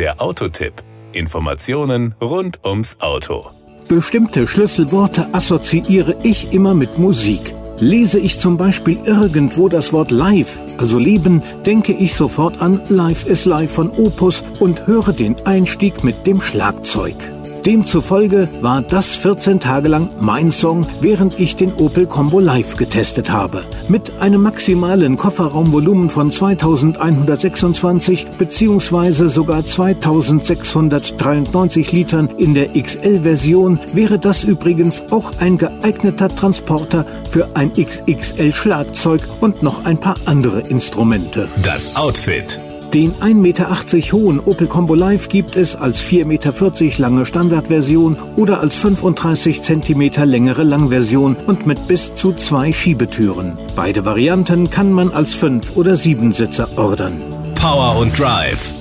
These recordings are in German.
Der Autotipp. Informationen rund ums Auto. Bestimmte Schlüsselworte assoziiere ich immer mit Musik. Lese ich zum Beispiel irgendwo das Wort Live, also Leben, denke ich sofort an Life is Life von Opus und höre den Einstieg mit dem Schlagzeug. Demzufolge war das 14 Tage lang mein Song, während ich den Opel Combo Live getestet habe. Mit einem maximalen Kofferraumvolumen von 2126 bzw. sogar 2693 Litern in der XL-Version wäre das übrigens auch ein geeigneter Transporter für ein XXL-Schlagzeug und noch ein paar andere Instrumente. Das Outfit. Den 1,80 Meter hohen Opel Combo Live gibt es als 4,40 Meter lange Standardversion oder als 35 cm längere Langversion und mit bis zu zwei Schiebetüren. Beide Varianten kann man als 5- oder 7-Sitzer ordern. Power und Drive.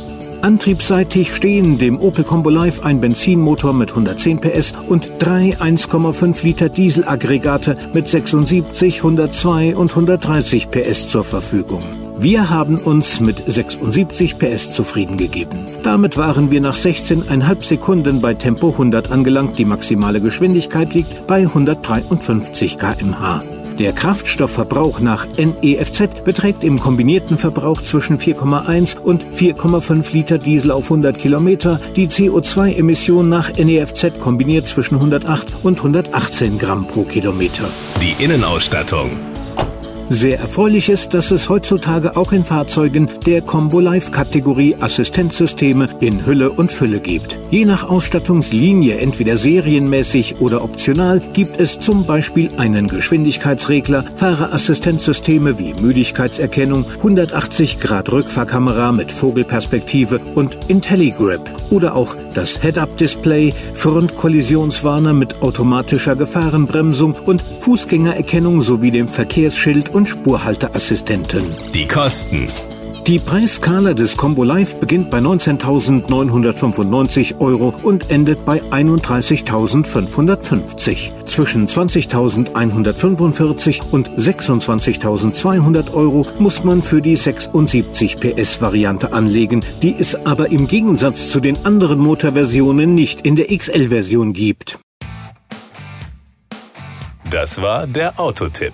Antriebsseitig stehen dem Opel Combo Live ein Benzinmotor mit 110 PS und drei 1,5 Liter Dieselaggregate mit 76, 102 und 130 PS zur Verfügung. Wir haben uns mit 76 PS zufrieden gegeben. Damit waren wir nach 16,5 Sekunden bei Tempo 100 angelangt. Die maximale Geschwindigkeit liegt bei 153 km/h. Der Kraftstoffverbrauch nach NEFZ beträgt im kombinierten Verbrauch zwischen 4,1 und 4,5 Liter Diesel auf 100 Kilometer, die CO2-Emission nach NEFZ kombiniert zwischen 108 und 118 Gramm pro Kilometer. Die Innenausstattung. Sehr erfreulich ist, dass es heutzutage auch in Fahrzeugen der Combo Life Kategorie Assistenzsysteme in Hülle und Fülle gibt. Je nach Ausstattungslinie, entweder serienmäßig oder optional, gibt es zum Beispiel einen Geschwindigkeitsregler, Fahrerassistenzsysteme wie Müdigkeitserkennung, 180 Grad Rückfahrkamera mit Vogelperspektive und IntelliGrip oder auch das Head-Up-Display, Frontkollisionswarner mit automatischer Gefahrenbremsung und Fußgängererkennung sowie dem Verkehrsschild und Spurhalteassistenten. Die Kosten. Die Preisskala des Combo Live beginnt bei 19.995 Euro und endet bei 31.550. Zwischen 20.145 und 26.200 Euro muss man für die 76 PS Variante anlegen, die es aber im Gegensatz zu den anderen Motorversionen nicht in der XL-Version gibt. Das war der Autotipp.